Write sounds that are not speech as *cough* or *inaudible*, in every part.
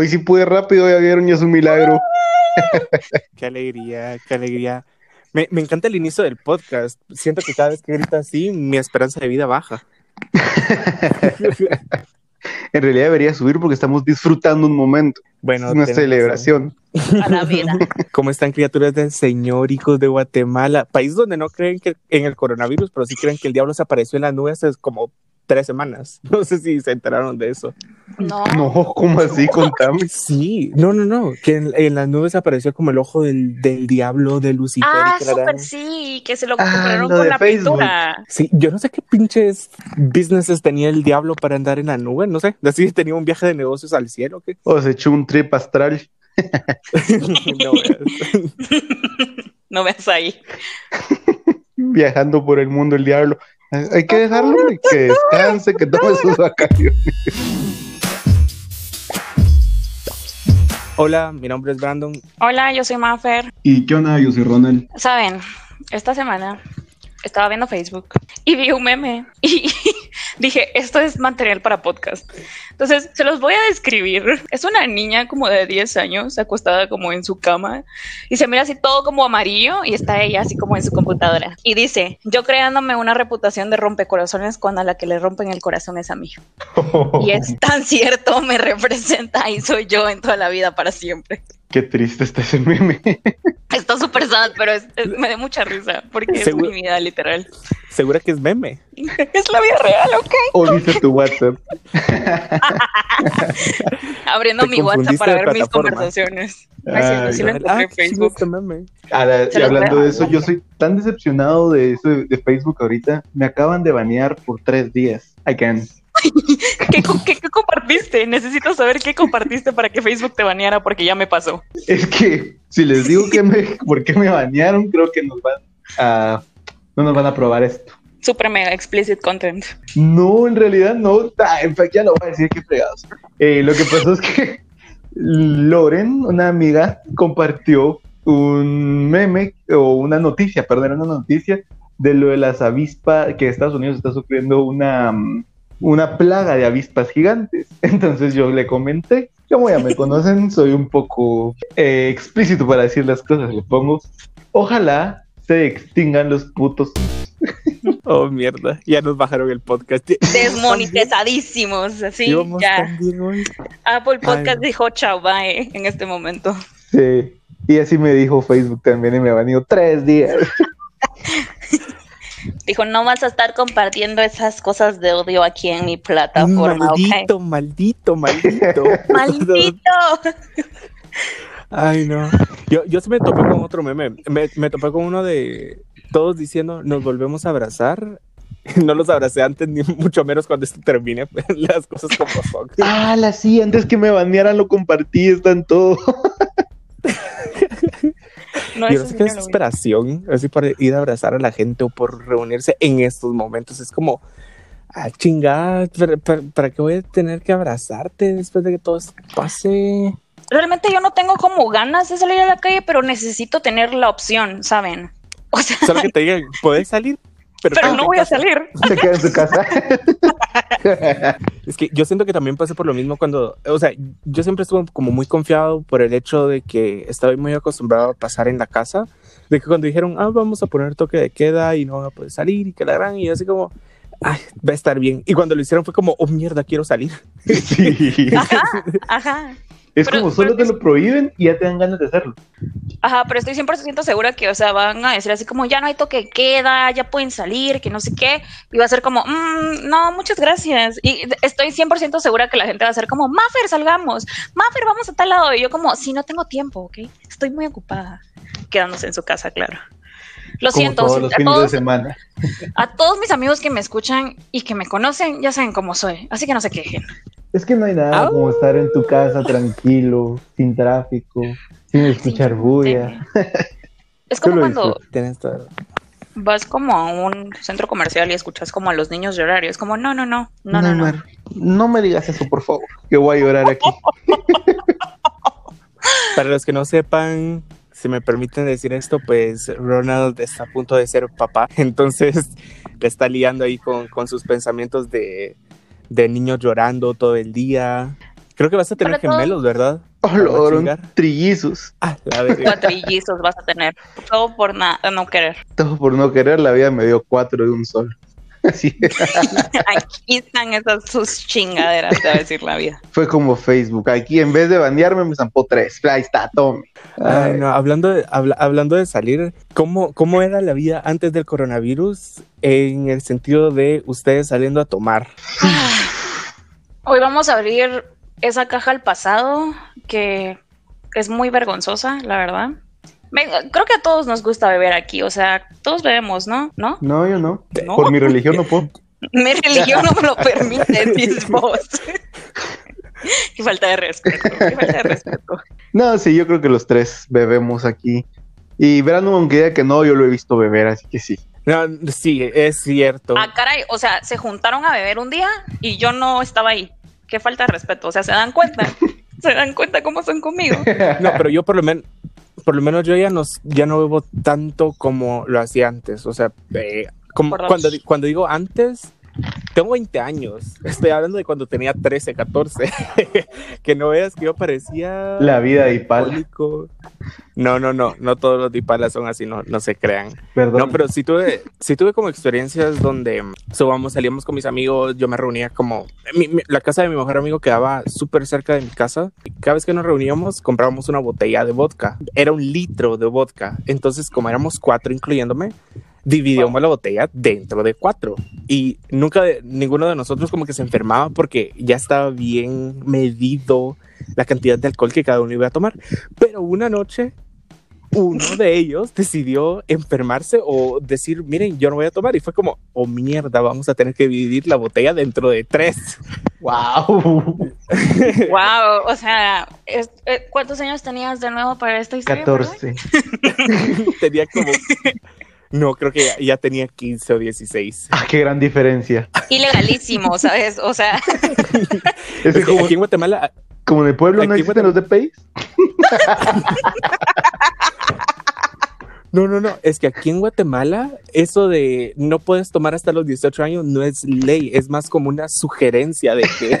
Hoy sí pude rápido, ya vieron, ya es un milagro. *laughs* qué alegría, qué alegría. Me, me, encanta el inicio del podcast. Siento que cada vez que grita así, mi esperanza de vida baja. *laughs* en realidad debería subir porque estamos disfrutando un momento. Bueno, es una celebración. A la vida. *laughs* ¿Cómo están criaturas del Señor, hijos de Guatemala? País donde no creen que en el coronavirus, pero sí creen que el diablo se apareció en las nubes es como tres semanas. *laughs* No sé si se enteraron de eso. No. No, ¿cómo así? Contame. *laughs* Sí, no, no, no. Que en, las nubes apareció como el ojo del, del diablo de Lucifer. Ah, súper sí, que se lo ah, compraron con la pintura. Sí, yo no sé qué pinches businesses tenía el diablo para andar en la nube, no sé. Así tenía un viaje de negocios al cielo, ¿qué? O se echó un trip astral. *laughs* no, no ves ahí. Viajando por el mundo el diablo. Hay que dejarlo que descanse, que tome sus vacaciones. Hola, mi nombre es Brandon. Hola, yo soy Mafer. ¿Y qué onda? Yo soy Ronald. Saben, esta semana estaba viendo Facebook y vi un meme y *laughs* dije, esto es material para podcast. Entonces, se los voy a describir. Es una niña como de 10 años, acostada como en su cama y se mira así todo como amarillo y está ella así como en su computadora. Y dice, yo creándome una reputación de rompecorazones cuando a la que le rompen el corazón es a mí. *laughs* Y es tan cierto, me representa y soy yo en toda la vida para siempre. Qué triste está ese meme. *laughs* Está súper sad, pero me da mucha risa porque es mi vida literal. ¿Segura que es meme? *laughs* Es la vida real, ok. O dice tu WhatsApp. *laughs* Abriendo mi WhatsApp para ver mis conversaciones. Ah, sí, ah, Facebook. y hablando de eso, yo soy tan decepcionado de eso de Facebook ahorita. Me acaban de banear por tres días. I can. *laughs* ¿Qué, compartiste? Necesito saber qué compartiste para que Facebook te baneara porque ya me pasó. Es que si les digo que me, *laughs* por qué me banearon, creo que nos van a, no nos van a probar esto. Super mega explicit content. No, en realidad no. Ah, en fact, ya lo voy a decir que fregados. Eh, lo que pasó es que *laughs* Loren, una amiga, compartió un meme o una noticia, perdón, una noticia de lo de las avispas, que Estados Unidos está sufriendo una mm, una plaga de avispas gigantes. *laughs* Entonces yo le comenté, como ya me conocen, soy un poco eh, explícito para decir las cosas, le pongo, ojalá se extingan los putos. *laughs* Oh, mierda, ya nos bajaron el podcast. Desmonetizadísimos, así, ya. Apple Podcast dijo chao, bye, en este momento. Sí, y así me dijo Facebook también y me ha venido tres días. *laughs* Dijo, no vas a estar compartiendo esas cosas de odio aquí en mi plataforma. Maldito, maldito, maldito. *laughs* *laughs* maldito. Ay, no. Yo, yo sí me topé con otro meme. Me, me topé con uno de todos diciendo, nos volvemos a abrazar *laughs* no los abracé antes, ni mucho menos cuando esto termine, las cosas como son. Ah, la sí, antes que me banearan lo compartí, están todo. No, Yo sé que desesperación, así para ir a abrazar a la gente o por reunirse en estos momentos. Es como, ah, chingada, ¿para, qué voy a tener que abrazarte después de que todo esto pase? Realmente yo no tengo como ganas de salir a la calle, pero necesito tener la opción, ¿saben? O sea, solo que te digan, *laughs* puedes salir, pero, no voy a salir. Se queda en su casa. es que yo siento que también pasa por lo mismo cuando, o sea, yo siempre estuve como muy confiado por el hecho de que estaba muy acostumbrado a pasar en la casa, de que cuando dijeron, ah, vamos a poner toque de queda y no van a poder salir y que la gran, y así como, ay, va a estar bien. Y cuando lo hicieron fue como, oh mierda, quiero salir. Sí. Ajá, ajá. Es como solo te lo prohíben y ya te dan ganas de hacerlo. Ajá, pero estoy 100% segura que, o sea, van a decir así como, ya no hay toque queda, ya pueden salir, que no sé qué. Y va a ser como, mmm, no, muchas gracias. Y estoy 100% segura que la gente va a ser como, Maffer, salgamos. Maffer, vamos a tal lado. Y yo como, sí, no tengo tiempo, ¿ok? Estoy muy ocupada. Quedándose en su casa, claro. Lo siento. Todos los fines de semana. A todos mis amigos que me escuchan y que me conocen, ya saben cómo soy. Así que no se quejen. Es que no hay nada como estar en tu casa tranquilo, sin tráfico, sin escuchar bulla. Es como cuando vas como a un centro comercial y escuchas como a los niños llorar y es como, no, no, no, no, no, no. No, me digas eso, por favor, que voy a llorar aquí. *laughs* Para los que no sepan, si me permiten decir esto, pues Ronald está a punto de ser papá, *laughs* entonces le está liando ahí con, con sus pensamientos de de niños llorando todo el día. Creo que vas a tener todo- gemelos, ¿verdad? Oh, trillizos. Ah, la verga. *laughs* Cuatrillizos vas a tener. Todo por nada, no querer. Todo por no querer, la vida me dio cuatro de un sol. Así *laughs* Aquí están esas sus chingaderas, te va a decir la vida. fue como Facebook. Aquí en vez de bandearme me zampó tres. Ahí está, tome. Ay, no, hablando de, habla- hablando de salir, ¿cómo, ¿cómo era la vida antes del coronavirus en el sentido de ustedes saliendo a tomar? Hoy vamos a abrir esa caja al pasado que es muy vergonzosa, la verdad. Me- creo que a todos nos gusta beber aquí, o sea, todos bebemos, ¿no? ¿No? No, yo no. No. Por mi religión no puedo. *laughs* Mi religión no me lo permite, *laughs* dices vos. *laughs* Qué falta de respeto, qué falta de respeto. No, sí, yo creo que los tres bebemos aquí. Y verán, aunque diga que no, yo lo he visto beber, así que sí. No, sí, es cierto. Ah, caray, o sea, se juntaron a beber un día y yo no estaba ahí. Qué falta de respeto, o sea, ¿se dan cuenta? ¿Se dan cuenta cómo son conmigo? No, pero yo por lo menos, por lo menos yo ya no, ya no bebo tanto como lo hacía antes. O sea, eh, como cuando, cuando digo antes, tengo 20 años. Estoy hablando de cuando tenía 13, 14. *laughs* que no veas que yo parecía La vida de Ipal. alcohólico. No, no, no, no todos los dipalas son así, no, no se crean. Perdón. No, pero sí tuve, sí tuve como experiencias donde so, vamos, salíamos con mis amigos, yo me reunía como... mi- mi- la casa de mi mejor amigo quedaba súper cerca de mi casa. y Cada vez que nos reuníamos comprábamos una botella de vodka. Era un litro de vodka. Entonces, como éramos cuatro, incluyéndome, dividíamos la botella dentro de cuatro. Y nunca de- ninguno de nosotros como que se enfermaba porque ya estaba bien medido la cantidad de alcohol que cada uno iba a tomar. Pero una noche uno de *laughs* ellos decidió enfermarse o decir, miren, yo no voy a tomar. Y fue como, oh mierda, vamos a tener que dividir la botella dentro de tres. *laughs* ¡Wow! *laughs* Wow, o sea, eh, ¿cuántos años tenías de nuevo para esta historia? perdón? 14. tenía como... No, creo que ya, ya tenía 15 o 16. Ah, qué gran diferencia. Ilegalísimo, *laughs* ¿sabes? O sea, *laughs* Es que como, aquí en Guatemala, como en el pueblo no aquí- existen los DPIs. *laughs* no, no, no, es que aquí en Guatemala eso de no puedes tomar hasta los 18 años no es ley, es más como una sugerencia de que...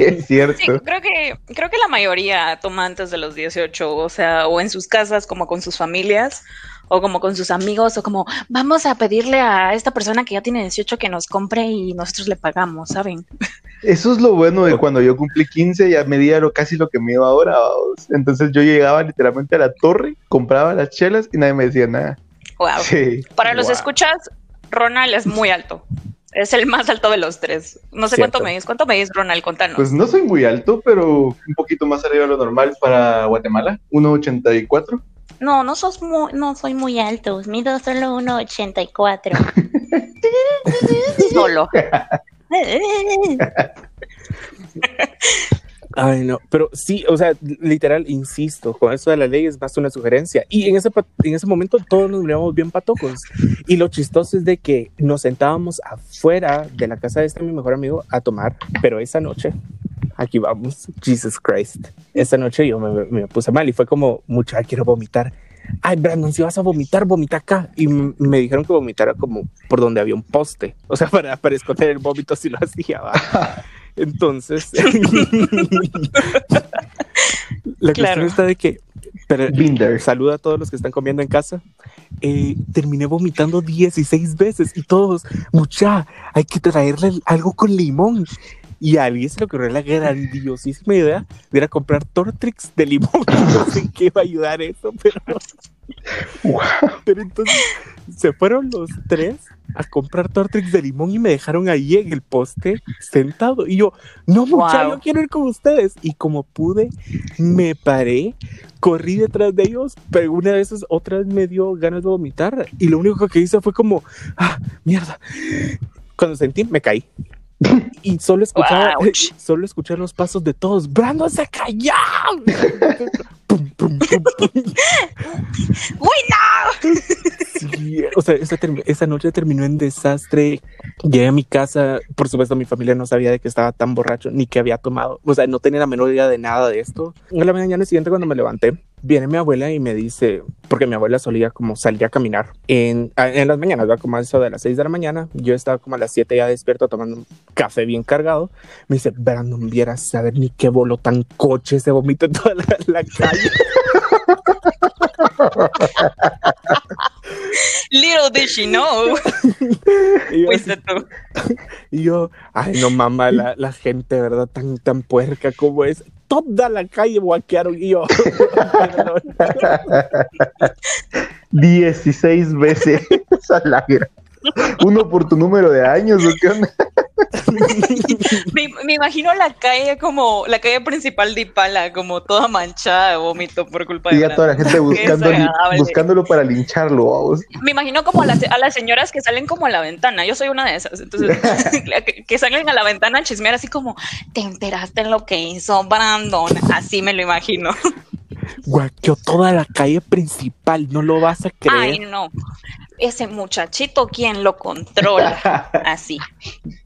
Es cierto. sí, creo que, creo que la mayoría toma antes de los 18, o sea, o en sus casas, como con sus familias, o como con sus amigos, o como vamos a pedirle a esta persona que ya tiene 18 que nos compre y nosotros le pagamos, ¿saben? Eso es lo bueno de cuando yo cumplí 15, ya medía lo, casi lo que me iba ahora. vamos. Entonces yo llegaba literalmente a la torre, compraba las chelas y nadie me decía nada. Wow. Sí. Para los Wow. escuchas, Ronald es muy alto. Es el más alto de los tres. No sé Cierto. cuánto medís. ¿Cuánto medís, Ronald? Contanos. Pues no soy muy alto, pero un poquito más arriba de lo normal para Guatemala. 1,84. No, no sos muy, no soy muy alto. Mido solo 1,84. solo. Ay, no, pero sí, o sea, literal, insisto, con eso de la ley es más una sugerencia. Y en ese, pa- en ese momento todos nos mirábamos bien patojos. Y lo chistoso es de que nos sentábamos afuera de la casa de este mi mejor amigo a tomar, pero esa noche, aquí vamos, Jesus Christ, esa noche yo me, me puse mal y fue como, mucha, quiero vomitar. Ay, Brandon, si vas a vomitar, vomita acá. Y me dijeron que vomitara como por donde había un poste. O sea, *laughs* para, para esconder el vómito si lo hacía. ¿va? *laughs* Entonces, *laughs* la Claro. cuestión está de que, pero, Binder. saluda a todos los que están comiendo en casa. Eh, terminé vomitando 16 veces y todos, mucha, hay que traerle algo con limón. Y a alguien se le ocurrió la grandiosísima idea de ir a comprar Tortrix de limón. *laughs* No sé en qué va a ayudar eso, pero, pero entonces se fueron los tres a comprar Tortrix de limón y me dejaron ahí en el poste sentado. Y yo, no, mucha, Wow. yo quiero ir con ustedes. Y como pude, me paré, corrí detrás de ellos, pero una de esas otras me dio ganas de vomitar. Y lo único que hice fue como, ah, mierda. Cuando sentí, me caí. *laughs* Y solo escuchaba, *laughs* solo escuchar los pasos de todos. ¡Brandon se cayó! *laughs* Pum, pum, pum, pum. ¡Uy, no! Sí, o sea, esa, esa noche terminó en desastre. Llegué a mi casa, por supuesto, mi familia no sabía de que estaba tan borracho ni que había tomado. O sea, no tenía la menor idea de nada de esto. En la mañana siguiente, cuando me levanté, viene mi abuela y me dice, porque mi abuela solía como salir a caminar en, en las mañanas, ¿verdad? como a eso de las 6 de la mañana. Yo estaba como a las 7 ya despierto tomando un café bien cargado. Me dice, Brandon, vieras saber ni qué bolo tan coche se vomita en toda la, la calle. Little did she know. *laughs* Y yo así, Fuiste tú. *laughs* Y yo, ay, no mamá, la, la gente, ¿verdad? Tan, tan puerca como es. Toda la calle guaquearon y yo. *laughs* perdón. 16 veces a la gra- Uno por tu número de años, ¿o qué onda? *laughs* Me, me imagino la calle como la calle principal de Ipala, como toda manchada de vómito por culpa de Y Brandon. toda la gente buscando, desagradable. buscándolo para lincharlo, vamos. Me imagino como a las, a las señoras que salen como a la ventana. Yo soy una de esas. Entonces, *laughs* *laughs* que, que salen a la ventana a chismear así como, ¿te enteraste en lo que hizo Brandon? Así me lo imagino. Guaqueó toda la calle principal, no lo vas a creer. Ay, no. Ese muchachito, ¿quién lo controla? *laughs* Así.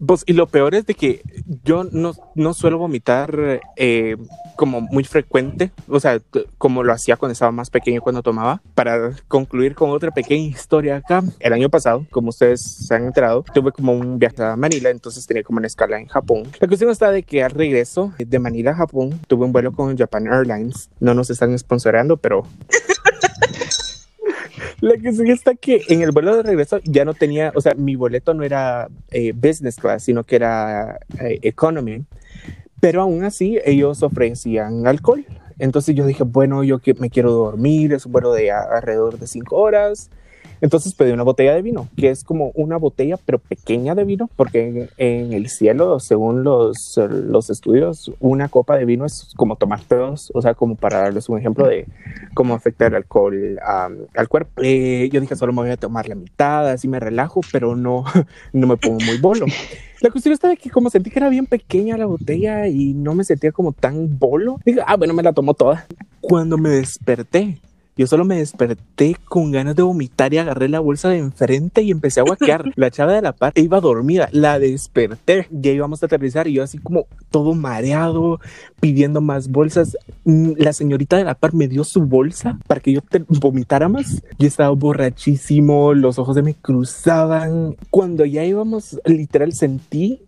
Pues, y lo peor es de que yo no, no suelo vomitar eh, como muy frecuente, o sea, como lo hacía cuando estaba más pequeño cuando tomaba. Para concluir con otra pequeña historia acá, el año pasado, como ustedes se han enterado, tuve como un viaje a Manila, entonces tenía como una escala en Japón. La cuestión está de que al regreso de Manila a Japón, tuve un vuelo con Japan Airlines. No nos están sponsoreando, pero la que sigue está que en el vuelo de regreso ya no tenía, o sea, mi boleto no era eh, business class, sino que era eh, economy. Pero aún así ellos ofrecían alcohol. Entonces yo dije, bueno, yo que me quiero dormir, es un vuelo de a- alrededor de cinco horas. Entonces pedí una botella de vino, que es como una botella, pero pequeña de vino, porque en, en el cielo, según los, los estudios, una copa de vino es como tomar dos, o sea, como para darles un ejemplo de cómo afecta el alcohol am, al cuerpo. Eh, yo dije, solo me voy a tomar la mitad, así me relajo, pero no, *laughs* no me pongo muy bolo. La cuestión está de que como sentí que era bien pequeña la botella y no me sentía como tan bolo, dije, ah, bueno, me la tomo toda. Cuando me desperté, yo solo me desperté con ganas de vomitar y agarré la bolsa de enfrente y empecé a guaquear. *laughs* La chava de la par iba dormida, la desperté. Ya íbamos a aterrizar y yo así como todo mareado, pidiendo más bolsas. Mm, La señorita de la par me dio su bolsa para que yo te- vomitara más. Yo estaba borrachísimo, los ojos se me cruzaban. Cuando ya íbamos, literal sentí,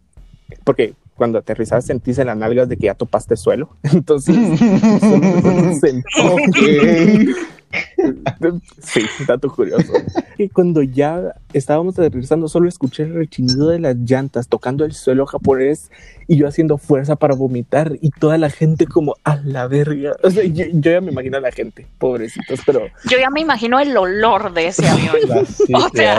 porque cuando aterrizabas sentís en las nalgas de que ya topaste el suelo. *laughs* Entonces, *laughs* sentí Ok. *laughs* Sí, dato curioso. Cuando ya estábamos aterrizando, solo escuché el rechinido de las llantas tocando el suelo japonés y yo haciendo fuerza para vomitar y toda la gente como a la verga. O sea, yo, yo ya me imagino a la gente, pobrecitos, pero Yo ya me imagino el olor de ese avión. *laughs* Sí, O sea.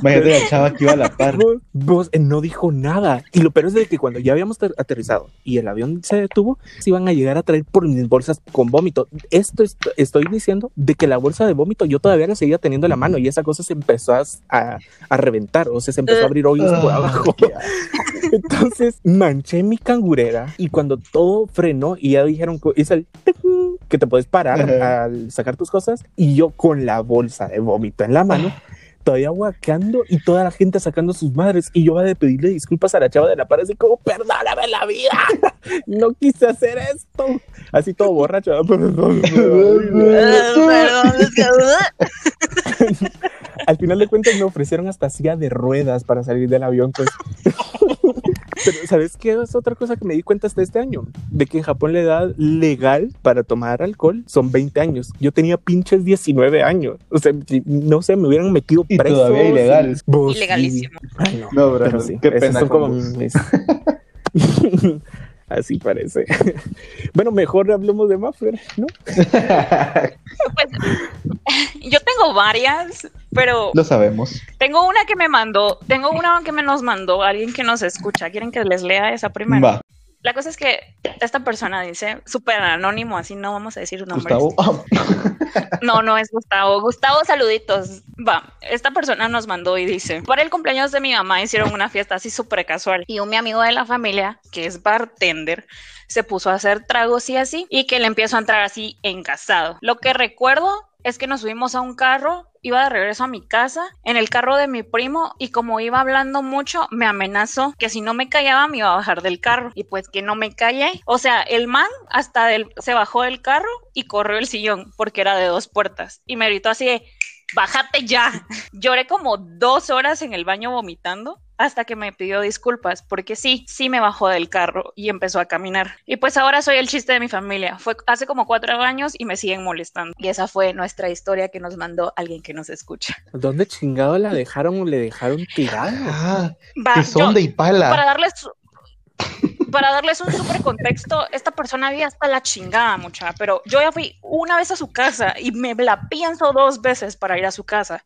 Imagínate la chava que iba a la par. vos, vos, eh, no dijo nada. Y lo peor es de que cuando ya habíamos ter- aterrizado y el avión se detuvo, se iban a llegar a traer por mis bolsas con vómito. Esto est- estoy diciendo de que la bolsa de vómito yo todavía la seguía teniendo en la mano y esa cosa se empezó a, a- a reventar, o sea, se empezó a abrir hoyos por Ah, abajo. *laughs* Entonces manché mi cangurera y cuando todo frenó y ya dijeron que hizo el que te puedes parar Ajá. al sacar tus cosas y yo con la bolsa de vómito en la mano todavía guaqueando y toda la gente sacando sus madres y yo va de pedirle disculpas a la chava de la par así como perdóname la vida *laughs* no quise hacer esto así todo borracho Perdón, es *laughs* al final de cuentas me ofrecieron hasta silla de ruedas para salir del avión, pues. *laughs* Pero ¿sabes qué es otra cosa que me di cuenta hasta este año? De que en Japón la edad legal para tomar alcohol son 20 años. Yo tenía pinches 19 años. O sea, no sé, me hubieran metido Y preso. todavía ilegal. Ilegalísimo. Ay, no. No, bro, Pero sí, qué pena son como mis... *laughs* *laughs* Así parece. *laughs* bueno, mejor hablemos de Maffer, ¿no? *laughs* Pues, yo tengo varias, pero Lo sabemos. tengo una que me mandó, tengo una que me nos mandó alguien que nos escucha. ¿Quieren que les lea esa primero? Va. La cosa es que esta persona dice, súper anónimo, así no vamos a decir nombres. Gustavo. *laughs* No, no es Gustavo. Gustavo, saluditos. Va, esta persona nos mandó y dice, para el cumpleaños de mi mamá hicieron una fiesta así súper casual. Y un mi amigo de la familia, que es bartender, se puso a hacer tragos y así, y que le empiezo a entrar así encasado. Lo que recuerdo es que nos subimos a un carro, iba de regreso a mi casa, en el carro de mi primo, y como iba hablando mucho, me amenazó que si no me callaba me iba a bajar del carro, y pues que no me callé. O sea, el man hasta se bajó del carro y corrió el sillón, porque era de dos puertas, y me gritó así bájate ya. *laughs* Lloré como dos horas en el baño vomitando hasta que me pidió disculpas, porque sí, sí me bajó del carro y empezó a caminar. Y pues ahora soy el chiste de mi familia. Fue hace como cuatro años y me siguen molestando. Y esa fue nuestra historia que nos mandó alguien que nos escucha. ¿Dónde chingado la dejaron o le dejaron tirada? Ah, son de Ipala. para darles para darles un súper contexto, esta persona había hasta la chingada, mucha, pero yo ya fui una vez a su casa y me la pienso dos veces para ir a su casa.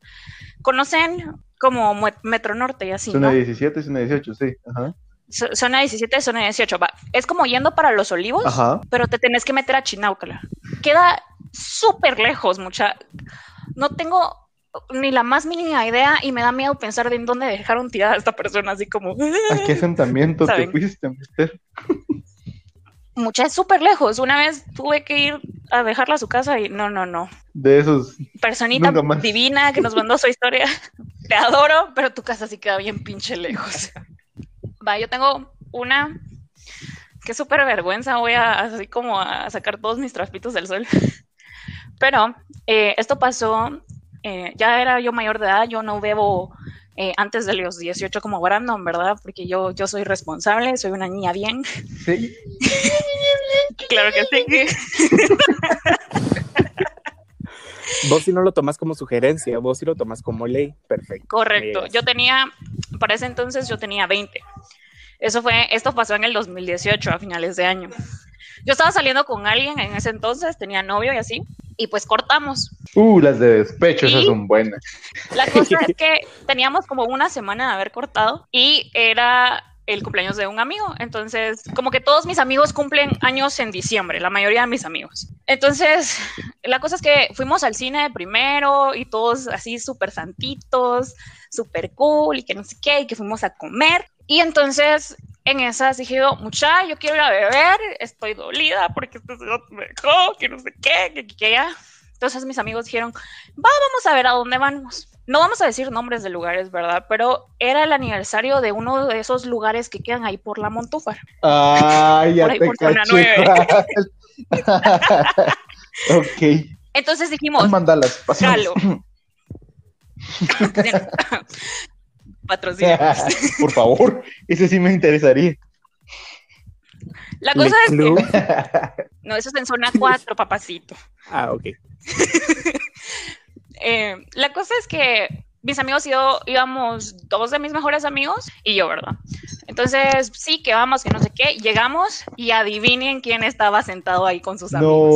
¿Conocen como Metro Norte y así, Zona no? 17, zona 18, sí. Ajá. Zona 17, zona 18, va. Es como yendo para Los Olivos, Ajá. pero te tenés que meter a Chináucala. Queda súper lejos, mucha. No tengo ni la más mínima idea y me da miedo pensar de en dónde dejaron tirada a esta persona, así como... ¿A qué *laughs* asentamiento te fuiste, mister? Mucha es súper lejos. Una vez tuve que ir a dejarla a su casa y no, no, no. De esos. Personita divina que nos mandó su historia. *laughs* Te adoro, pero tu casa sí queda bien pinche lejos. Va, yo tengo una que súper vergüenza. Voy a así como a sacar todos mis trapitos del sol. *laughs* Pero eh, esto pasó, eh, ya era yo mayor de edad, yo no bebo eh, antes de los 18 como Brandon, ¿verdad? Porque yo, yo soy responsable, soy una niña bien. Sí. Claro que sí. Vos si no lo tomas como sugerencia, vos si lo tomas como ley, perfecto. Correcto. Yo tenía, para ese entonces yo tenía 20. Eso fue, esto pasó en el 2018, a finales de año. Yo estaba saliendo con alguien en ese entonces, tenía novio y así, y pues cortamos. Uh, las de despecho, esas son buenas. La cosa es *laughs* que teníamos como una semana de haber cortado y era el cumpleaños de un amigo. Entonces, como que todos mis amigos cumplen años en diciembre, la mayoría de mis amigos. Entonces, la cosa es que fuimos al cine primero y todos así súper santitos, súper cool y que no sé qué, y que fuimos a comer. Y entonces, en esas dije yo, mucha, yo quiero ir a beber, estoy dolida porque este señor me dejó, que no sé qué, que, ya. Entonces mis amigos dijeron, va, vamos a ver a dónde vamos. No vamos a decir nombres de lugares, ¿verdad? Pero era el aniversario de uno de esos lugares que quedan ahí por la Montúfar. Ay, ya Por ahí te por *laughs* ok. Entonces dijimos, Mandalas, pasamos. *laughs* *laughs* Patrocinio. *laughs* Por favor, ese sí me interesaría. La cosa es Club. que, *laughs* no, eso es en zona 4, papacito. Ah, ok. *laughs* Eh, la cosa es que mis amigos y yo íbamos, dos de mis mejores amigos y yo, ¿verdad? Entonces, sí, que vamos, que no sé qué. Llegamos y adivinen quién estaba sentado ahí con sus amigos.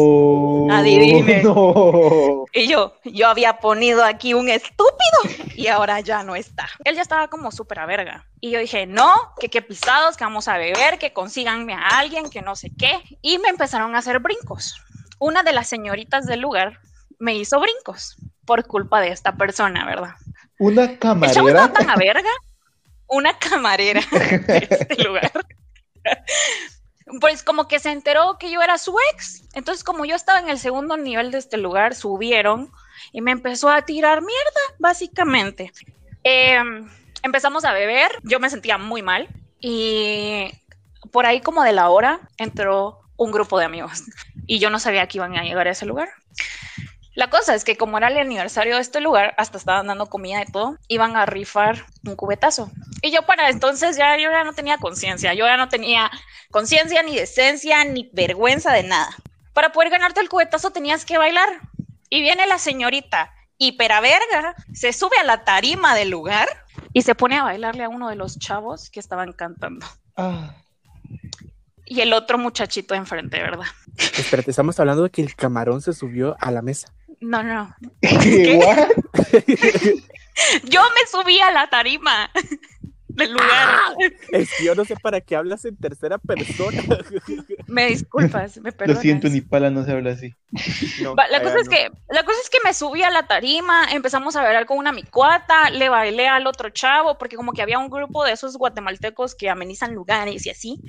No. Adivine. *laughs* No. Y yo, yo había ponido aquí un estúpido y ahora ya no está. Él ya estaba como súper a verga. Y yo dije, no, que qué pisados, que vamos a beber, que consíganme a alguien, que no sé qué. Y me empezaron a hacer brincos. Una de las señoritas del lugar me hizo brincos por culpa de esta persona, ¿verdad? Una El chavo estaba camarera. tan a verga, una camarera *laughs* de este lugar. Pues como que se enteró que yo era su ex. Entonces, como yo estaba en el segundo nivel de este lugar, subieron y me empezó a tirar mierda, básicamente. Eh, empezamos a beber, yo me sentía muy mal y por ahí como de la hora entró un grupo de amigos y yo no sabía que iban a llegar a ese lugar. La cosa es que como era el aniversario de este lugar, hasta estaban dando comida y todo, iban a rifar un cubetazo. Y yo para entonces ya yo ya no tenía conciencia, yo ya no tenía conciencia ni decencia ni vergüenza de nada. Para poder ganarte el cubetazo tenías que bailar. Y viene la señorita hipera verga, se sube a la tarima del lugar y se pone a bailarle a uno de los chavos que estaban cantando. Ah, Y el otro muchachito enfrente, ¿verdad? Espérate, estamos hablando de que el camarón se subió a la mesa. No, no. *laughs* ¿Qué? *laughs* Yo me subí a la tarima. Del lugar. *laughs* Es que yo no sé para qué hablas en tercera persona. *laughs* Me disculpas, me Lo perdonas. siento, ni pala no se habla así. No, La allá cosa, es no. que, la cosa es que me subí a la tarima, empezamos a bailar con una micuata, le bailé al otro chavo, porque como que había un grupo de esos guatemaltecos que amenizan lugares y así.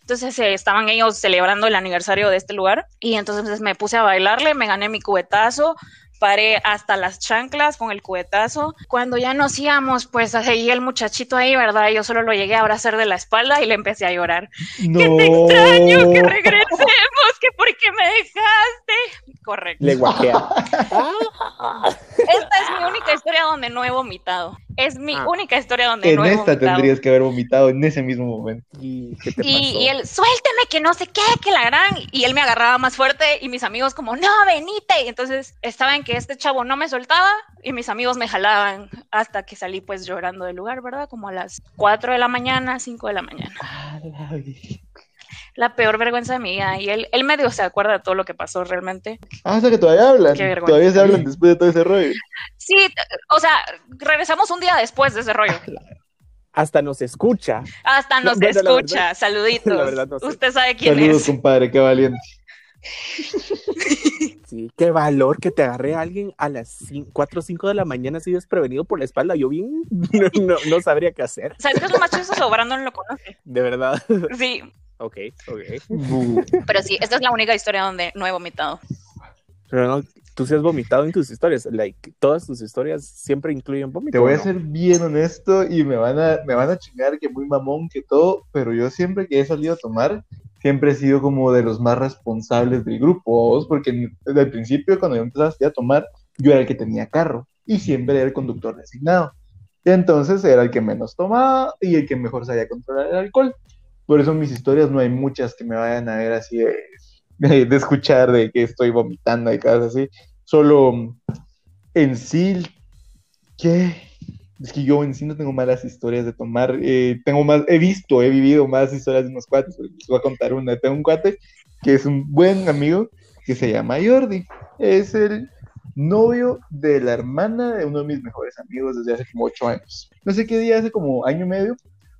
Entonces eh, estaban ellos celebrando el aniversario de este lugar y entonces me puse a bailarle, me gané mi cubetazo, paré hasta las chanclas con el cubetazo. Cuando ya nos íbamos, pues seguí el muchachito ahí, ¿verdad? Yo solo lo llegué a abrazar de la espalda y le empecé a llorar. *laughs* No. ¡Que te extraño! ¡Que regresemos! ¡Que por qué me dejaste! Correcto. Le guajea. *laughs* Esta es mi única historia donde no he vomitado. Es mi Ah. única historia donde En no he esta vomitado. tendrías que haber vomitado en ese mismo momento. ¿Y qué te pasó? Y, y él, suélteme que no sé qué, que la gran. Y él me agarraba más fuerte y mis amigos como, no, venite. Y entonces estaba en que este chavo no me soltaba y mis amigos me jalaban hasta que salí pues llorando del lugar, ¿verdad? Como a las 4 de la mañana, 5 de la mañana. La peor vergüenza vida. Y él, él medio se acuerda de todo lo que pasó realmente. Ah, o sea que todavía hablan. Qué vergüenza. Todavía se hablan después de todo ese rollo. Sí, o sea, regresamos un día después de ese rollo. *laughs* Hasta nos escucha. Hasta nos bueno, la escucha. verdad- Saluditos. la verdad no sé. Usted sabe quién Saludos, es. compadre, qué valiente. *laughs* Sí, qué valor que te agarre a alguien a las 4 o 5 de la mañana así desprevenido por la espalda. Yo bien *laughs* no, no, no sabría qué hacer. ¿Sabes qué es lo más chistoso? Brandon lo conoce. De verdad. Sí, Ok, ok. Pero sí, esta es la única historia donde no he vomitado. Pero no, tú sí has vomitado en tus historias. Like, todas tus historias siempre incluyen vómito. Te voy ¿o a no? ser bien honesto y me van a, me van a chingar que muy mamón que todo, pero yo siempre que he salido a tomar, siempre he sido como de los más responsables del grupo, ¿vos? porque desde el principio cuando yo a tomar, yo era el que tenía carro y siempre era el conductor designado. Entonces era el que menos tomaba y el que mejor sabía controlar el alcohol. Por eso mis historias no hay muchas que me vayan a ver así de escuchar de que estoy vomitando y cosas así. Solo mm, en sí, ¿qué? Es que yo en sí no tengo malas historias de tomar. eh, tengo más, he visto, he vivido más historias de unos cuates. Les voy a contar una. Tengo un cuate que es un buen amigo que se llama Jordi. Es el novio de la hermana de uno de mis mejores amigos desde hace como ocho años. No sé qué día, hace como año y medio,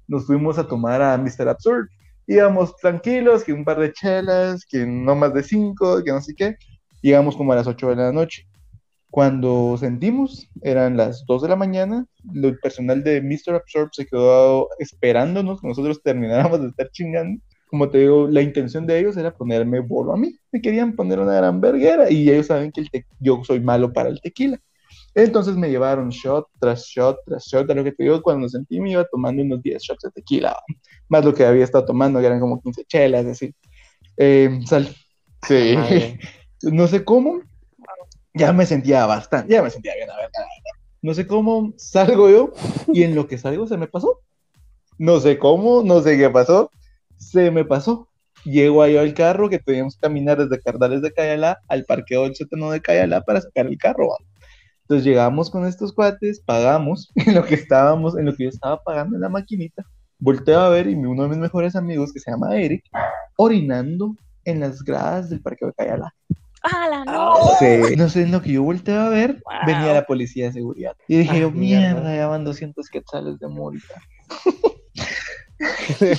nos fuimos a tomar a Mr. Absurd. Íbamos tranquilos, que un par de chelas, que no más de cinco, que no sé qué. Llegamos como a las ocho de la noche. Cuando sentimos, eran las 2 de la mañana, el personal de Mr. Absorb se quedó esperándonos que nosotros termináramos de estar chingando. Como te digo, la intención de ellos era ponerme bolo a mí. Me querían poner una gran verguera y ellos saben que el yo soy malo para el tequila. Entonces me llevaron shot tras shot tras shot. A lo que te digo, cuando sentí me iba tomando unos 10 shots de tequila, más lo que había estado tomando, que eran como 15 chelas, así. Eh, sal. Sí. *laughs* No sé cómo, ya me sentía bastante, ya me sentía bien, a ver, no sé cómo salgo yo y en lo que salgo se me pasó. No sé cómo, no sé qué pasó, se me pasó. Llego ahí al carro que teníamos que caminar desde Cardales de Cayalá al parqueo del sótano de Cayalá para sacar el carro. ¿va? Entonces llegamos con estos cuates, pagamos *laughs* en lo que estábamos, en lo que yo estaba pagando en la maquinita. Volteo a ver y uno de mis mejores amigos que se llama Eric, orinando en las gradas del parqueo de Cayalá. ¡Hala, no! Sí. No sé, en lo que yo volteé a ver, Wow. venía la policía de seguridad. Y dije Ah, yo, mierda. mierda, ya van 200 quetzales de multa. *laughs*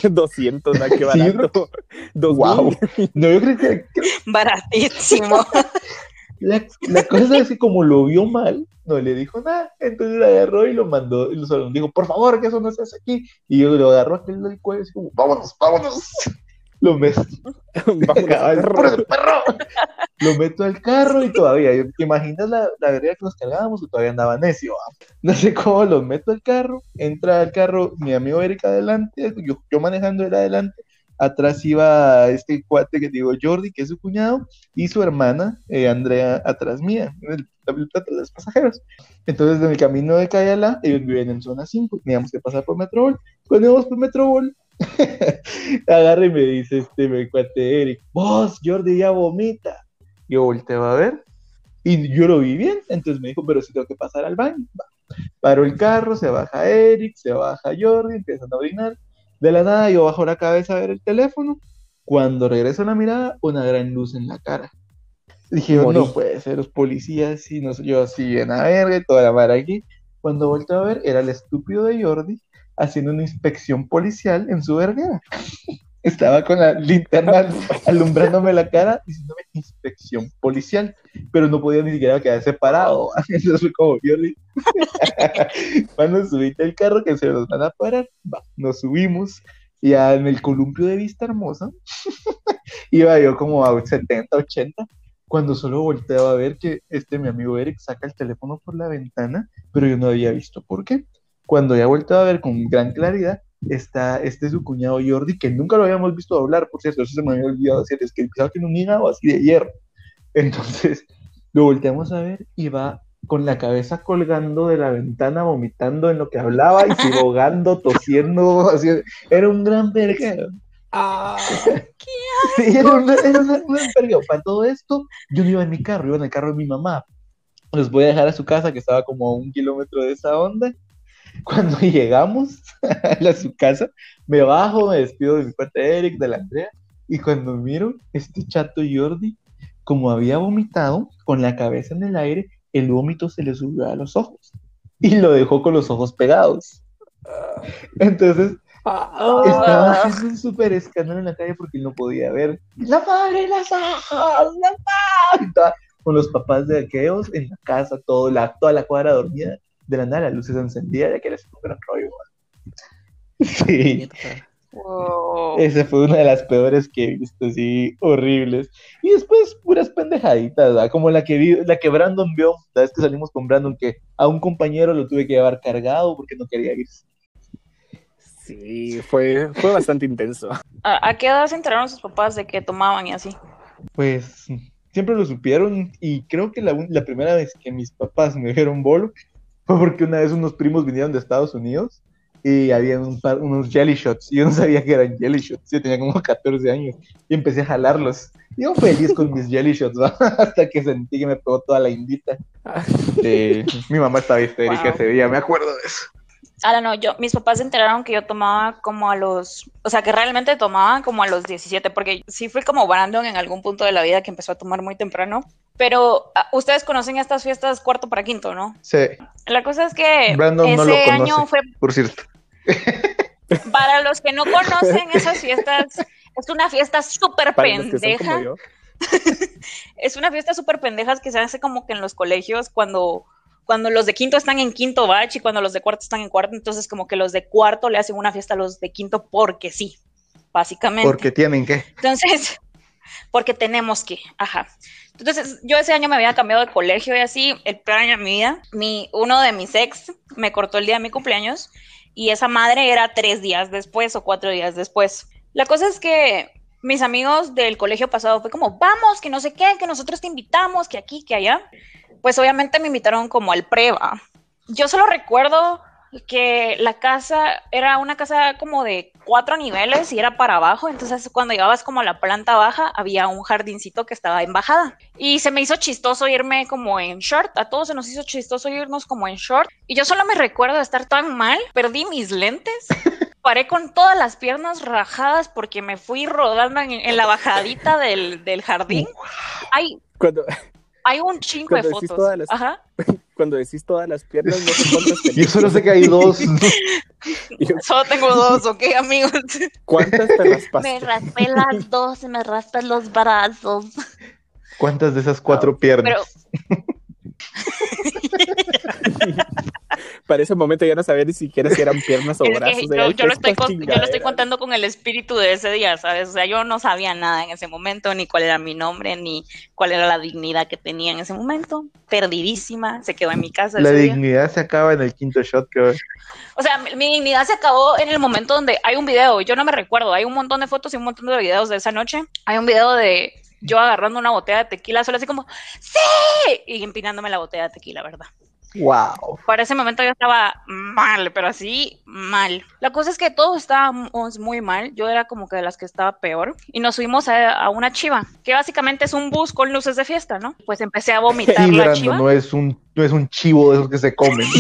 200, ¿no? Qué Sí, yo barato. Dos Wow. mil. No, yo creo que Baratísimo. *laughs* la, la cosa es que como lo vio mal, no le dijo nada. Entonces lo agarró y lo mandó, y lo dijo, por favor, que eso no se hace aquí. Y yo lo agarró aquel del cuello, así como, vámonos, vámonos. *laughs* Lo meto, *laughs* Cabal, perro. "Pórale, perro". Lo meto al carro y todavía, ¿te imaginas la, la vereda que nos cargábamos? Que todavía andaba necio. ¿va? No sé cómo los meto al carro, entra al carro mi amigo Eric adelante, yo, yo manejando él adelante, atrás iba este cuate que digo Jordi, que es su cuñado, y su hermana, eh, Andrea, atrás mía, en el, plato de los pasajeros. Entonces, en el camino de Cayala, ellos viven en zona 5, teníamos que pasar por Metrobol. Cuando íbamos por Metrobol, *laughs* agarra y me dice este me cuate Eric, vos, Jordi ya vomita. Yo volteo a ver y yo lo vi bien, entonces me dijo, pero si tengo que pasar al baño. Va. Paro el carro, se baja Eric, se baja Jordi, empiezan a orinar. De la nada yo bajo la cabeza a ver el teléfono. Cuando regreso la mirada, una gran luz en la cara. Dije, Morí. no puede ser, los policías, y no sé, yo así en la verga, y toda la vara aquí. Cuando volteó a ver, era el estúpido de Jordi haciendo una inspección policial en su verga. Estaba con la linterna alumbrándome la cara, diciéndome inspección policial, pero no podía ni siquiera quedar separado. *laughs* Entonces fue como, Jordi, *laughs* cuando subiste el carro que se nos van a parar, nos subimos y en el columpio de Vista Hermosa *laughs* iba yo como a 70, 80 cuando solo volteaba a ver que este mi amigo Eric saca el teléfono por la ventana, pero yo no había visto por qué. Cuando ya volteaba a ver con gran claridad, está este su cuñado Jordi, que nunca lo habíamos visto hablar, por cierto, eso se me había olvidado decir, es que pensaba que un hígado así de hierro. Entonces, lo volteamos a ver y va con la cabeza colgando de la ventana, vomitando en lo que hablaba y *laughs* se ahogando, tosiendo, así. Era un gran verga. Ah, Sí, era un, era un- un verga. Para todo esto, yo no iba en mi carro, iba en el carro de mi mamá. Los voy a dejar a su casa, que estaba como a un kilómetro de esa onda. Cuando *laughs* llegamos a su casa, me bajo, me despido de mi cuate Eric, de la Andrea, y cuando miro, este chato Jordi, como había vomitado, con la cabeza en el aire, el vómito se le subió a los ojos y lo dejó con los ojos pegados. Entonces, ah, estaba haciendo un súper escándalo en la calle porque no podía ver. ¡La madre, las ojos! ¡La madre! Estaba con los papás de aquellos en la casa, todo la, toda la cuadra dormida. De la nada, las luces encendidas, ya que era un gran rollo. man. *laughs* Sí, Wow. esa fue una de las peores que he visto, así, horribles. Y después, puras pendejaditas, ¿verdad? Como la que, vi, la que Brandon vio, la vez que salimos con Brandon, que a un compañero lo tuve que llevar cargado porque no quería irse. Sí, fue, fue bastante intenso. ¿A, a qué edad se enteraron sus papás de que tomaban y así? Pues siempre lo supieron y creo que la, primera vez que mis papás me dieron bolo fue porque una vez unos primos vinieron de Estados Unidos y había un par- unos jelly shots y yo no sabía que eran jelly shots, yo tenía como 14 años y empecé a jalarlos. Yo feliz con mis jelly shots, ¿va? *laughs* hasta que sentí que me pegó toda la indita. Sí, mi mamá estaba histérica Wow. ese día, me acuerdo de eso. Ahora no, yo, mis papás se enteraron que yo tomaba como a los, o sea, que realmente tomaba como a los 17, porque sí fui como Brandon en algún punto de la vida que empezó a tomar muy temprano. Pero ah, ustedes conocen estas fiestas cuarto para quinto, ¿no? Sí, La cosa es que Brandon ese no lo conoce. año fue, por cierto. *laughs* para los que no conocen esas fiestas, es una fiesta súper Para los que son como pendeja. yo. *laughs* Es una fiesta súper pendejas que se hace como que en los colegios cuando, cuando los de quinto están en quinto batch y cuando los de cuarto están en cuarto, entonces como que los de cuarto le hacen una fiesta a los de quinto porque sí, básicamente. Porque tienen que. Entonces, porque tenemos que, ajá. Entonces, yo ese año me había cambiado de colegio y así, el año de mi vida, mi, uno de mis ex me cortó el día de mi cumpleaños y esa madre era tres días después o cuatro días después. La cosa es que mis amigos del colegio pasado fue como, vamos, que no sé qué, que nosotros te invitamos, que aquí, que allá. Pues obviamente me invitaron como al preva. Yo solo recuerdo que la casa era una casa como de cuatro niveles y era para abajo, entonces cuando llegabas como a la planta baja había un jardincito que estaba en bajada y se me hizo chistoso irme como en short, a todos se nos hizo chistoso irnos como en short y yo solo me recuerdo de estar tan mal, perdí mis lentes, *laughs* paré con todas las piernas rajadas porque me fui rodando en, en la bajadita del, del jardín. Hay, Cuando, hay un chingo de Cuando fotos. todas las- Ajá. *laughs* cuando decís todas las piernas, no sé *laughs* cuántas Yo tenías. solo sé que hay dos. *laughs* Yo, Solo tengo dos, ¿ok, amigos? ¿Cuántas te raspaste? Me raspé las dos, me raspé los brazos. ¿Cuántas de esas cuatro piernas? Pero *laughs* Para ese momento ya no sabía ni siquiera si eran piernas o es que brazos. yo, era, yo ¿qué lo estoy, estas con- yo lo estoy chingaderas? contando con el espíritu de ese día, ¿sabes? O sea, yo no sabía nada en ese momento, ni cuál era mi nombre, ni cuál era la dignidad que tenía en ese momento. Perdidísima, se quedó en mi casa. La día. dignidad se acaba en el quinto shot, creo. O sea, mi, mi dignidad se acabó en el momento donde hay un video, yo no me recuerdo, hay un montón de fotos y un montón de videos de esa noche. Hay un video de yo agarrando una botella de tequila, solo así como, ¡sí! Y empinándome la botella de tequila, ¿verdad? Wow. Para ese momento yo estaba mal, pero así mal. La cosa es que todos estábamos muy mal. Yo era como que de las que estaba peor. Y nos subimos a, a una chiva, que básicamente es un bus con luces de fiesta, ¿no? Pues empecé a vomitar *laughs* Y la Brando, chiva. no es un, no es un chivo de esos que se comen. *laughs*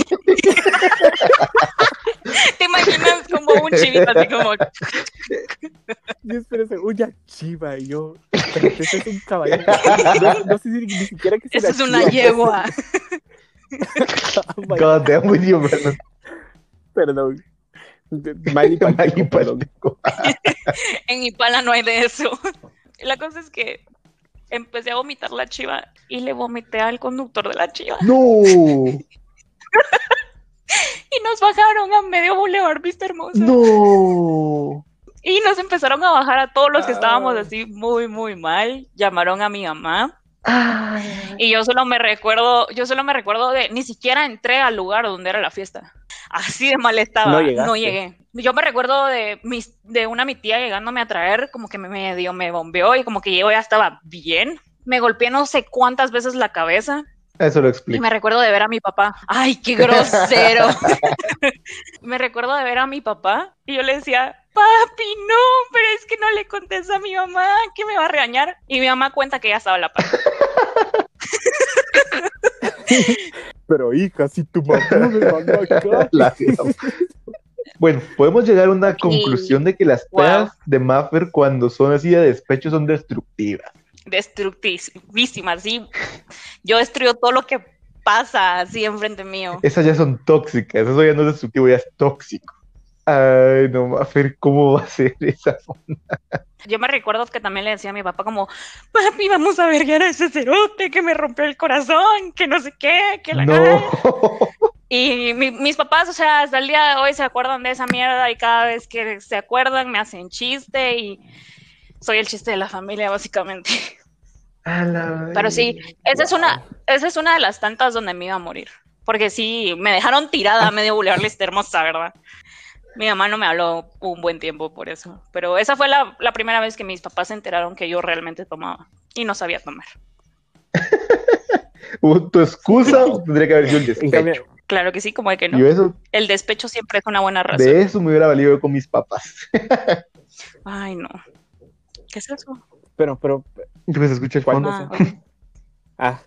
¿Te imaginas como un chivito así como... *laughs* Y espérese, una chiva, y yo, espérate, ese es un caballo. *laughs* No, no sé si ni siquiera que es Esa es una chiva. yegua. *laughs* God damn with you, Brandon. Perdón. Palteco. En Ipala no hay de eso. La cosa es que empecé a vomitar la chiva y le vomité al conductor de la chiva. No. Y nos bajaron a medio Boulevard Vista Hermosa. No. Y nos empezaron a bajar a todos los que estábamos Ah. así muy, muy mal. Llamaron a mi mamá. Ay. Y yo solo me recuerdo, yo solo me recuerdo de, ni siquiera entré al lugar donde era la fiesta. Así de mal estaba. No No, llegué. Yo me recuerdo de mis, de una mi tía llegándome a traer, como que me medio me bombeó y como que yo ya estaba bien. Me golpeé no sé cuántas veces la cabeza Eso lo y explico. me recuerdo de ver a mi papá. ¡Ay, qué grosero! *laughs* me recuerdo de ver a mi papá y yo le decía, papi, no, pero es que no le contés a mi mamá que me va a regañar. Y mi mamá cuenta que ya estaba la par. *laughs* Pero hija, si tu mamá me mandó acá. *laughs* La Bueno, podemos llegar a una conclusión de que las Wow. pedas de Maffer cuando son así de despecho son destructivas. Destructivísima, así. Yo destruyo todo lo que pasa así enfrente mío. Esas ya son tóxicas, eso ya no es destructivo, ya es tóxico. Ay, no, Maffer, ¿cómo va a ser esa? Yo me recuerdo que también le decía a mi papá como, papi, vamos a ver a ese cerote que me rompió el corazón, que no sé qué, que la No. Y mi- mis papás, o sea, hasta el día de hoy se acuerdan de esa mierda y cada vez que se acuerdan me hacen chiste y soy el chiste de la familia, básicamente. A la Pero sí, esa es una, esa es una de las tantas donde me iba a morir. Porque sí, me dejaron tirada a medio Boulevard Lista Hermosa, ¿verdad? Mi mamá no me habló un buen tiempo por eso. Pero esa fue la, la primera vez que mis papás se enteraron que yo realmente tomaba y no sabía tomar. ¿U- *laughs* ¿Tu excusa o tendría que haber sido el despecho? Claro que sí, como de que no. Eso, El despecho siempre es una buena razón. de eso me hubiera valido yo con mis papás. *laughs* Ay, no. ¿Qué es eso? pero, pero, Pues escucha el. Ah, ah,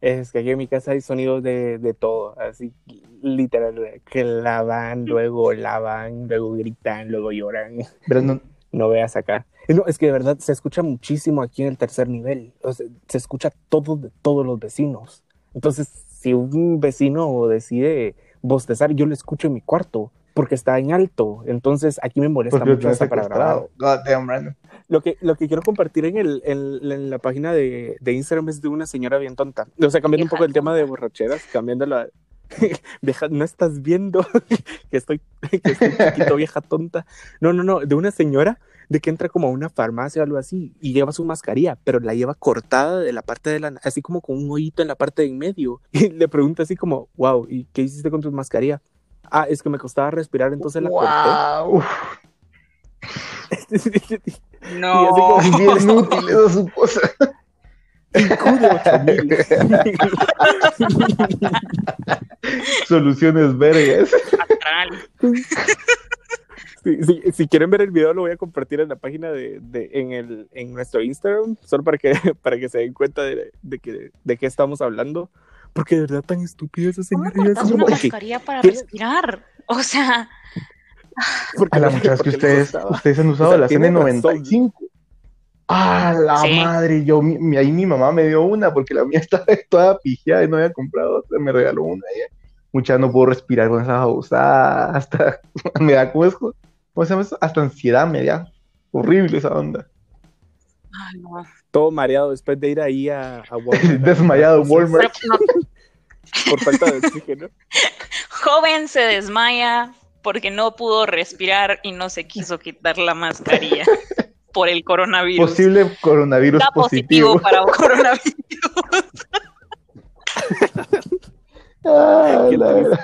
es que aquí en mi casa hay sonidos de, de todo, así, literal, que lavan, luego lavan, luego gritan, luego lloran. Brandon, No veas acá. No, es que de verdad se escucha muchísimo aquí en el tercer nivel. O sea, se escucha todo de todos los vecinos. Entonces, si un vecino decide bostezar, yo lo escucho en mi cuarto porque está en alto. Entonces, aquí me molesta porque mucho grabar. secuestrado. God damn, Brandon. Lo que, lo que quiero compartir en, el, en, en la página de, de Instagram es de una señora bien tonta. O sea, cambiando un poco el tema de borracheras, cambiándolo a... *laughs* Vieja, no estás viendo *laughs* que estoy, que estoy chiquito, vieja tonta. No, no, no, de una señora de que entra como a una farmacia o algo así y lleva su mascarilla, pero la lleva cortada de la parte de la, así como con un hoyito en la parte de en medio. *laughs* Y le pregunta así como, wow, ¿y qué hiciste con tu mascarilla? Ah, es que me costaba respirar, entonces la Wow. corté. *laughs* No. como- Es bien útil esa su cosa. Incude 8000. Soluciones vergas. Sí, si quieren ver el video lo voy a compartir en la página de, de- en el en nuestro Instagram solo para que *laughs* para que se den cuenta de, de que de qué estamos hablando porque de verdad tan estúpida esa ¿Cómo señora cortas es una como mascarilla para ¿Qué? respirar? O sea, *laughs* porque A la le- muchachas que ustedes, ustedes han usado O sea, la tiene N95. Ah, la Sí. madre, yo, mi- mi- ahí mi mamá me dio una porque la mía *laughs* estaba toda pijeada y no había comprado otra, me regaló una. ella. Mucha no puedo respirar con esa babosada, *laughs* hasta me da, ¿cómo, es? ¿cómo se llama eso? Hasta ansiedad me da. Horrible esa onda. ay, no. todo mareado después de ir ahí a, a Walmart. Desmayado Walmart. Pero no, por falta de oxígeno *laughs* joven se desmaya porque no pudo respirar y no se quiso quitar la mascarilla *laughs* por el coronavirus. Posible coronavirus Da positivo. positivo para *laughs* coronavirus. Ah, Qué la.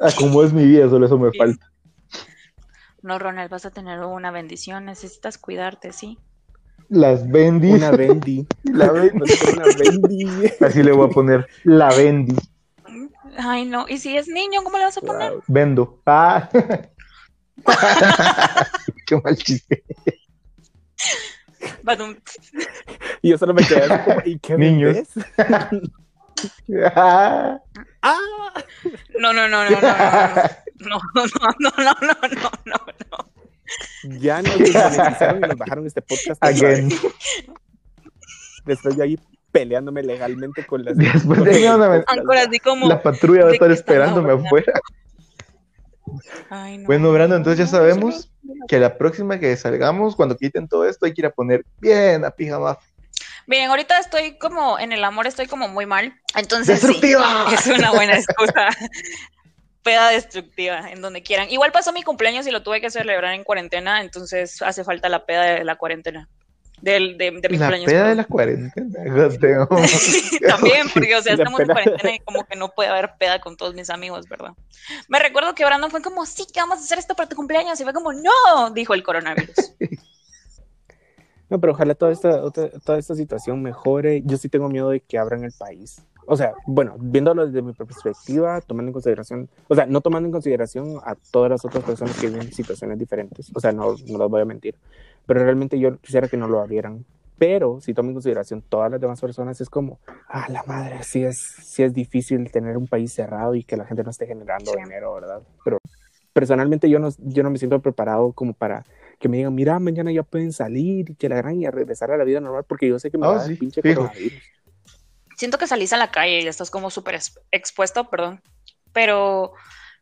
Ah, como es mi vida, solo eso me Sí. falta. No, Ronald, vas a tener una bendición. Necesitas cuidarte, ¿sí? Las Bendy. una Bendy La Bendy. Una Bendy Así le voy a poner la Bendy. Ay, no. ¿Y si es niño, cómo le vas a poner? Vendo. Ah. Qué mal chiste. Y yo solo me quedé como ¿y qué Niños. Ah. ah No, no, no, no, no, no, no, no, no, no, no, no, no, no. Ya nos desmonetizaron y nos bajaron este podcast Again. después de ahí peleándome legalmente con las. Después de ahí me van a ver- Ancora así como. La patrulla va a ¿De estar esperándome afuera. Ay, no. Bueno, Brando, entonces ya sabemos que la próxima que salgamos, cuando quiten todo esto, hay que ir a poner bien a pijama. Bien, ahorita estoy como en el amor, estoy como muy mal. Entonces, es una buena excusa. Peda destructiva, en donde quieran. Igual pasó mi cumpleaños y lo tuve que celebrar en cuarentena, entonces hace falta la peda de la cuarentena. Del, de, de mi La cumpleaños. peda de perdón. la cuarentena. *laughs* Goteo. *laughs* También, porque, o sea, La estamos en cuarentena y como que no puede haber peda con todos mis amigos, ¿verdad? Me recuerdo que Brandon fue como, sí, que vamos a hacer esto para tu cumpleaños. Y fue como, no, dijo el coronavirus. *laughs* No, pero ojalá toda esta, otra- toda esta situación mejore. Yo sí tengo miedo de que abran el país. O sea, bueno, viéndolo desde mi perspectiva, tomando en consideración, o sea, no tomando en consideración a todas las otras personas que viven situaciones diferentes. O sea, no, no las voy a mentir. Pero realmente yo quisiera que no lo abrieran. Pero si tomo en consideración todas las demás personas, es como, ah, la madre, sí es, sí es difícil tener un país cerrado y que la gente no esté generando Sí. dinero, ¿verdad? Pero personalmente yo no, yo no me siento preparado como para que me digan, mira, mañana ya pueden salir y que la gran y a regresar a la vida normal, porque yo sé que me Ah, va a dar pinche coronavirus. Siento que salís a la calle y estás como súper ex- expuesto, perdón. Pero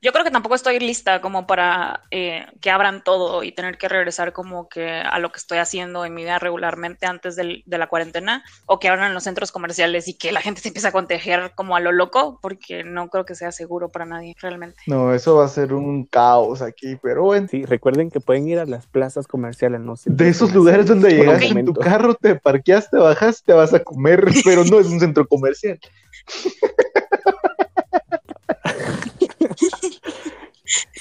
yo creo que tampoco estoy lista como para eh, que abran todo y tener que regresar como que a lo que estoy haciendo en mi vida regularmente antes del- de la cuarentena o que abran los centros comerciales y que la gente se empiece a contagiar como a lo loco porque no creo que sea seguro para nadie realmente. No, eso va a ser un caos aquí, pero bueno. Sí, recuerden que pueden ir a las plazas comerciales, no sé. De esos lugares donde llegas un en tu carro, te parqueas, te bajas, te vas a comer, pero no es un centro comercial. *laughs*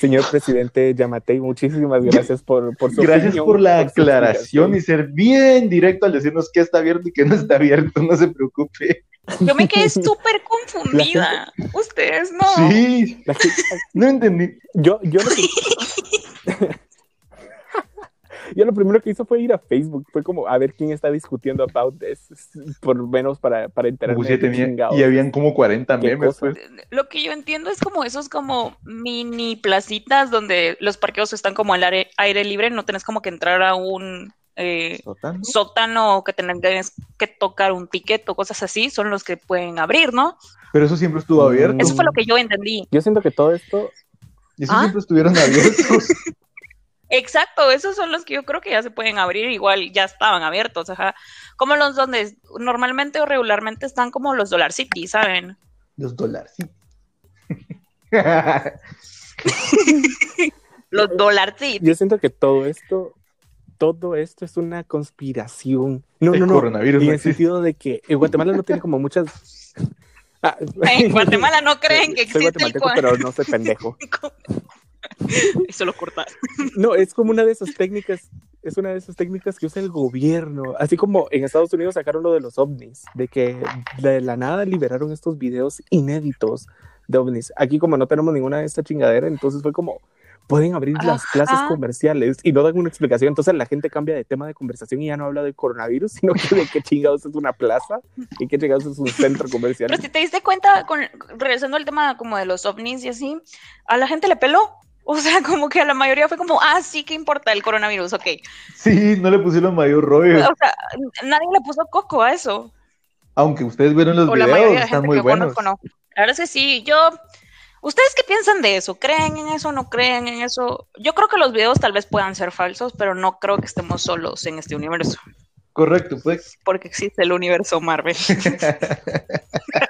Señor presidente Yamatei, muchísimas gracias por, por su Gracias opinión, por la por aclaración y ser bien directo al decirnos qué está abierto y qué no está abierto, no se preocupe. Yo me quedé *laughs* súper confundida. Ustedes no. Sí, gente- no entendí. Yo, yo, lo que- *laughs* *laughs* yo lo primero que hizo fue ir a Facebook, fue como a ver quién está discutiendo about this, por lo menos para, para enterarme y habían como 40 ¿Qué memes, pues. Lo que yo entiendo es como esos como mini placitas donde los parqueos están como al aire, aire libre, no tenés como que entrar a un eh, ¿Sótano? que tenés que tocar un ticket o cosas así, son los que pueden abrir, ¿no? Pero eso siempre estuvo abierto. Eso fue lo que yo entendí. Yo siento que todo esto, Y eso ¿Ah? siempre estuvieron abiertos. *laughs* Exacto, esos son los que yo creo que ya se pueden abrir, igual ya estaban abiertos, ajá. Como los donde normalmente o regularmente están como los Dollar City, ¿saben? Los dólares, *laughs* sí. Los Dollar City. yo siento que todo esto, todo esto es una conspiración. No, El no, no. coronavirus En no el sentido de que en Guatemala no tiene como muchas. Ah, *laughs* En Guatemala no creen que Soy existe el guatemalteco, pero no soy pendejo. *laughs* Eso lo cortas. *laughs* No, es como una de esas técnicas, es una de esas técnicas que usa el gobierno. Así como en Estados Unidos sacaron lo de los ovnis, de que de la nada liberaron estos videos inéditos de ovnis. Aquí como no tenemos ninguna de esta chingadera, entonces fue como, pueden abrir las Ajá. plazas comerciales y no dan una explicación. Entonces la gente cambia de tema de conversación y ya no habla de coronavirus, sino que de qué chingados es una plaza y qué chingados es un centro comercial. Pero si te diste cuenta, con, regresando al tema como de los ovnis y así, a la gente le peló. *laughs* O sea, como que a la mayoría fue como, ah, sí, ¿qué importa el coronavirus? Ok. Sí, no le pusieron mayor rollo. O sea, nadie le puso coco a eso. Aunque ustedes vieron los o la mayoría videos, de están gente muy que buenos. conozco no. La verdad es que sí, yo... ¿Ustedes qué piensan de eso? ¿Creen en eso? ¿No creen en eso? Yo creo que los videos tal vez puedan ser falsos, pero no creo que estemos solos en este universo, Correcto, pues. porque existe el universo Marvel. *laughs*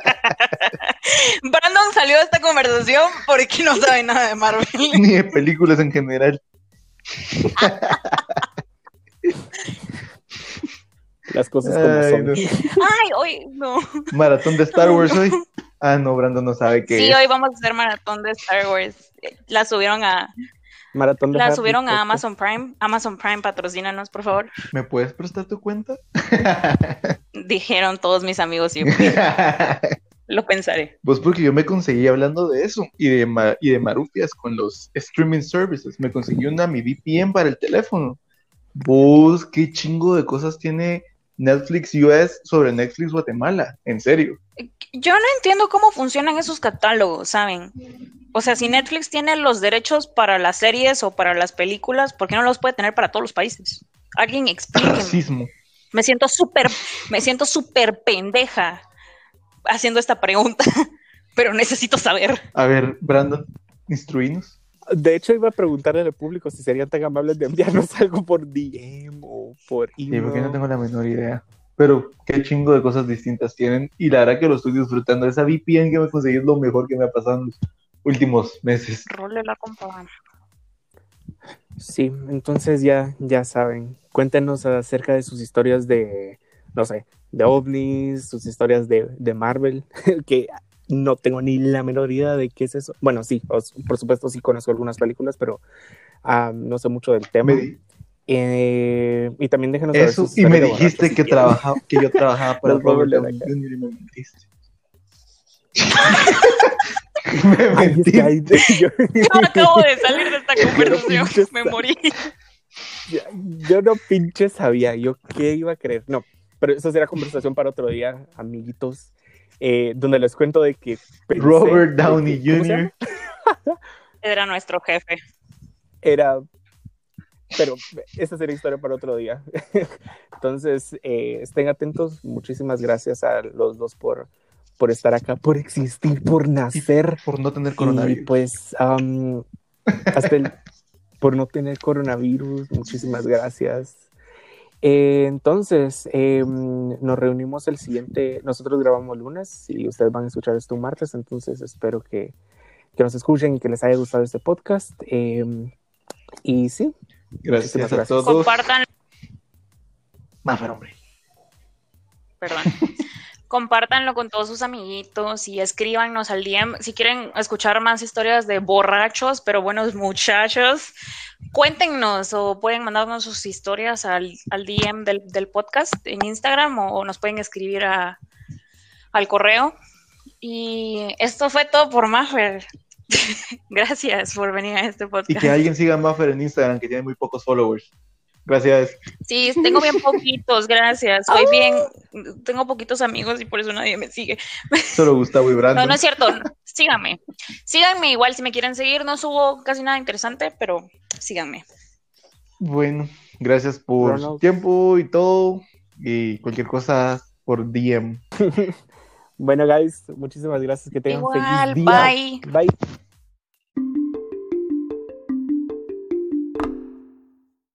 Brandon salió de esta conversación porque no sabe nada de Marvel. *laughs* Ni de películas en general. Las cosas como Ay, son. no. Ay, hoy no. Maratón de Star Wars hoy. Ah, no, Brandon no sabe qué Sí, es. hoy vamos a hacer maratón de Star Wars. La subieron a, Maratón de la Harry subieron a. Amazon Prime. Amazon Prime, patrocínanos, por favor. ¿Me puedes prestar tu cuenta? Dijeron todos mis amigos y yo, *laughs* lo pensaré. Pues porque yo me conseguí hablando de eso y de, y de marufias con los streaming services. Me conseguí una mi VPN para el teléfono. Vos, qué chingo de cosas tiene Netflix US sobre Netflix Guatemala. En serio. Yo no entiendo cómo funcionan esos catálogos, ¿saben? O sea, si Netflix tiene los derechos para las series o para las películas, ¿por qué no los puede tener para todos los países? Alguien explíqueme. Racismo. Me siento súper, me siento súper pendeja haciendo esta pregunta, *laughs* pero necesito saber. A ver, Brandon, instruinos. De hecho, iba a preguntarle al público si serían tan amables de enviarnos *laughs* algo por DM o por Sí, email. porque no tengo la menor idea. Pero qué chingo de cosas distintas tienen. Y la verdad que lo estoy disfrutando. Esa VPN que me conseguí es lo mejor que me ha pasado en los últimos meses. Role la compa. Sí, entonces ya, ya saben. Cuéntenos acerca de sus historias de, no sé, de ovnis, sus historias de, de Marvel, *laughs* que no tengo ni la menor idea de qué es eso. Bueno, sí, os- por supuesto sí conozco algunas películas, pero ah, no sé mucho del tema. Me Eh, y también déjenos saber Eso, sus y me dijiste que, si trabajaba, que yo trabajaba *laughs* para Robert Downey Jr. y me mentiste. *laughs* me. Ay, mentiste. que ahí- yo, Yo acabo de salir de esta conversación, me morí. yo no pinche sabía yo qué iba a creer. No, pero eso será conversación para otro día, amiguitos, eh, donde les cuento de que pensé Robert de que- Downey. Jr. *laughs* Era nuestro jefe. era. Pero esa sería historia para otro día. *laughs* Entonces, eh, estén atentos. Muchísimas gracias a los dos por, por estar acá, por existir, por nacer. Por no tener Y coronavirus. pues, am, hasta el, por no tener coronavirus, muchísimas gracias. Eh, entonces, em, nos reunimos el siguiente, nosotros grabamos lunes y ustedes van a escuchar esto un martes, entonces espero que, que nos escuchen y que les haya gustado este podcast. Em, y sí, Gracias muchísimas a gracias. todos. Compartan, Mafer, hombre. perdón. *laughs* Compártanlo con todos sus amiguitos y escríbanos al DM. Si quieren escuchar más historias de borrachos, pero buenos muchachos, cuéntenos o pueden mandarnos sus historias al, al DM del, del podcast en Instagram o, nos pueden escribir a, al correo. Y esto fue todo por Maffer. *laughs* Gracias por venir a este Y podcast. que alguien siga a Maffer en Instagram, que tiene muy pocos followers. Gracias. Sí, tengo bien *laughs* poquitos, gracias. Soy bien, tengo poquitos amigos y por eso nadie me sigue. *laughs* Solo Gustavo y Brandon. No, no es cierto. Síganme. Síganme igual si me quieren seguir. No subo casi nada interesante, pero síganme. Bueno, gracias por Ronald. su tiempo y todo. Y cualquier cosa por DM. *laughs* bueno, guys, muchísimas gracias. Que tengan Igual, feliz día. bye. Bye.